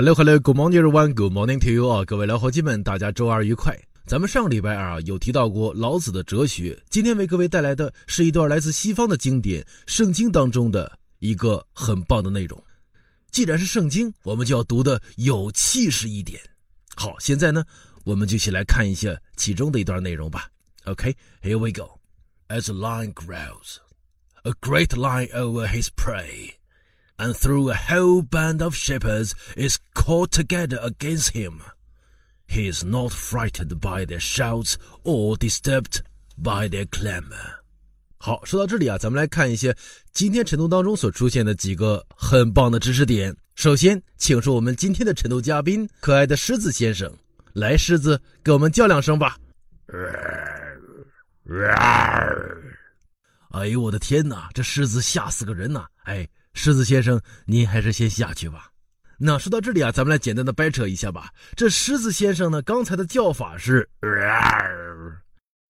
Hello Hello Good morning everyone Good morning to you 啊，各位老伙计们，大家周二愉快。咱们上礼拜二啊有提到过老子的哲学，今天为各位带来的是一段来自西方的经典《圣经》当中的一个很棒的内容。既然是圣经，我们就要读的有气势一点。好，现在呢，我们就一起来看一下其中的一段内容吧。OK，Here we go. As a lion growls, a great lion over his prey. And through a whole band of shepherds is caught together against him. He is not frightened by their shouts or disturbed by their clamor. 好，说到这里啊，咱们来看一些今天晨读当中所出现的几个很棒的知识点。首先，请出我们今天的晨读嘉宾，可爱的狮子先生。来，狮子，给我们叫两声吧。哎呦，我的天哪，这狮子吓死个人呐！哎。狮子先生，您还是先下去吧。那说到这里啊，咱们来简单的掰扯一下吧。这狮子先生呢，刚才的叫法是，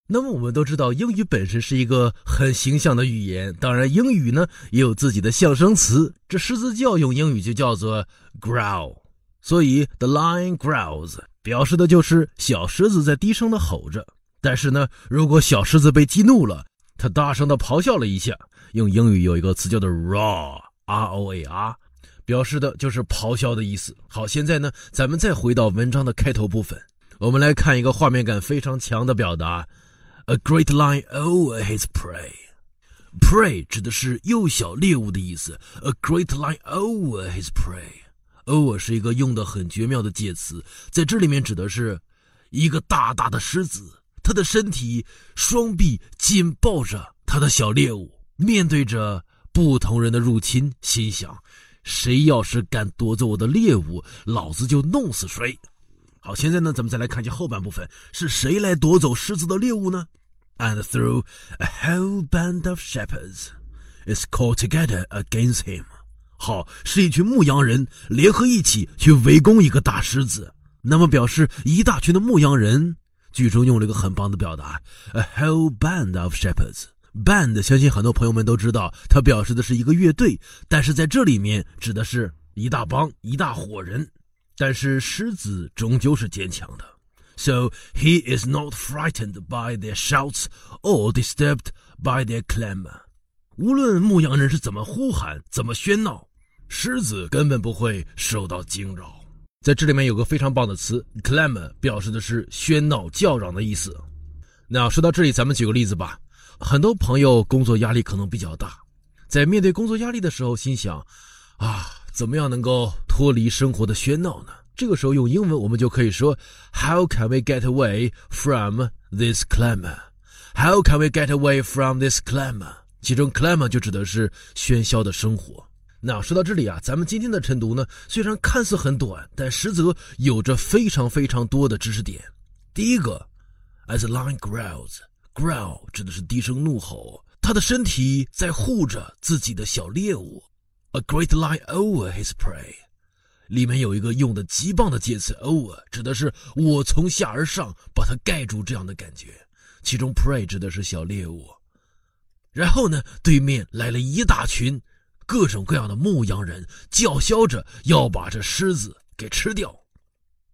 那么我们都知道，英语本身是一个很形象的语言，当然英语呢也有自己的象声词。这狮子叫用英语就叫做 growl，所以 the lion growls 表示的就是小狮子在低声的吼着。但是呢，如果小狮子被激怒了，它大声的咆哮了一下，用英语有一个词叫做 roar。R O A R，表示的就是咆哮的意思。好，现在呢，咱们再回到文章的开头部分，我们来看一个画面感非常强的表达：A great lion over his prey。Prey 指的是幼小猎物的意思。A great lion over his prey。Over 是一个用的很绝妙的介词，在这里面指的是一个大大的狮子，它的身体双臂紧抱着它的小猎物，面对着。不同人的入侵，心想：谁要是敢夺走我的猎物，老子就弄死谁。好，现在呢，咱们再来看一下后半部分，是谁来夺走狮子的猎物呢？And through a whole band of shepherds is called together against him。好，是一群牧羊人联合一起去围攻一个大狮子。那么表示一大群的牧羊人，剧中用了一个很棒的表达：a whole band of shepherds。Band，相信很多朋友们都知道，它表示的是一个乐队，但是在这里面指的是一大帮、一大伙人。但是狮子终究是坚强的，so he is not frightened by their shouts or disturbed by their clamor。无论牧羊人是怎么呼喊、怎么喧闹，狮子根本不会受到惊扰。在这里面有个非常棒的词，clamor，表示的是喧闹、叫嚷的意思。那说到这里，咱们举个例子吧。很多朋友工作压力可能比较大，在面对工作压力的时候，心想：啊，怎么样能够脱离生活的喧闹呢？这个时候用英文我们就可以说：How can we get away from this clamor? How can we get away from this clamor? 其中 clamor 就指的是喧嚣的生活。那说到这里啊，咱们今天的晨读呢，虽然看似很短，但实则有着非常非常多的知识点。第一个，as line grows。Growl 指的是低声怒吼，他的身体在护着自己的小猎物。A great lion over his prey，里面有一个用的极棒的介词 over，指的是我从下而上把它盖住这样的感觉。其中 prey 指的是小猎物。然后呢，对面来了一大群各种各样的牧羊人，叫嚣着要把这狮子给吃掉。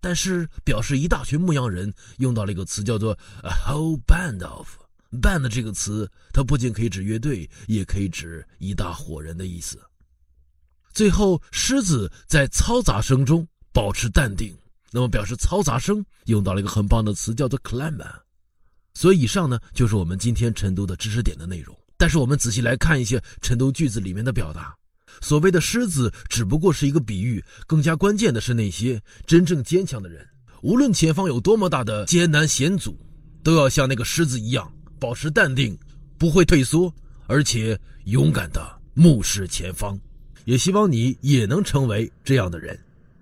但是表示一大群牧羊人用到了一个词，叫做 a whole band of。band 这个词，它不仅可以指乐队，也可以指一大伙人的意思。最后，狮子在嘈杂声中保持淡定，那么表示嘈杂声用到了一个很棒的词，叫做 clamor。所以以上呢，就是我们今天晨读的知识点的内容。但是我们仔细来看一些晨读句子里面的表达。所谓的狮子只不过是一个比喻，更加关键的是那些真正坚强的人，无论前方有多么大的艰难险阻，都要像那个狮子一样保持淡定，不会退缩，而且勇敢的目视前方。也希望你也能成为这样的人。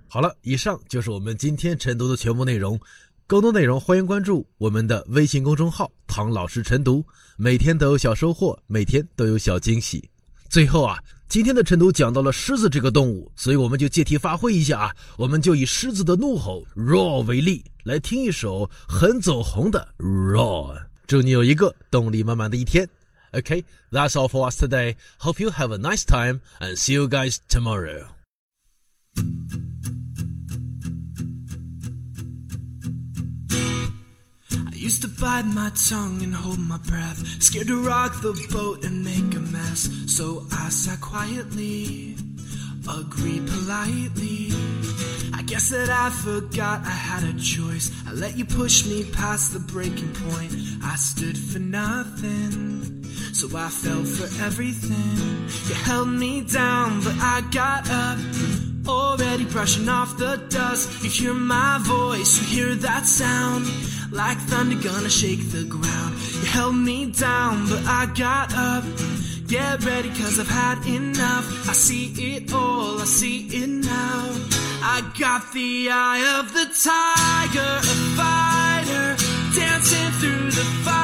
好了，以上就是我们今天晨读的全部内容。更多内容欢迎关注我们的微信公众号“唐老师晨读”，每天都有小收获，每天都有小惊喜。最后啊。今天的晨读讲到了狮子这个动物，所以我们就借题发挥一下啊，我们就以狮子的怒吼 roar 为例，来听一首很走红的 roar。祝你有一个动力满满的一天。OK，that's all for us today. Hope you have a nice time and see you guys tomorrow. Used to bite my tongue and hold my breath, scared to rock the boat and make a mess. So I sat quietly, agreed politely. I guess that I forgot I had a choice. I let you push me past the breaking point. I stood for nothing, so I fell for everything. You held me down, but I got up. Already brushing off the dust. You hear my voice, you hear that sound. Like thunder gonna shake the ground. You held me down, but I got up. Get ready, cause I've had enough. I see it all, I see it now. I got the eye of the tiger, a fighter, dancing through the fire.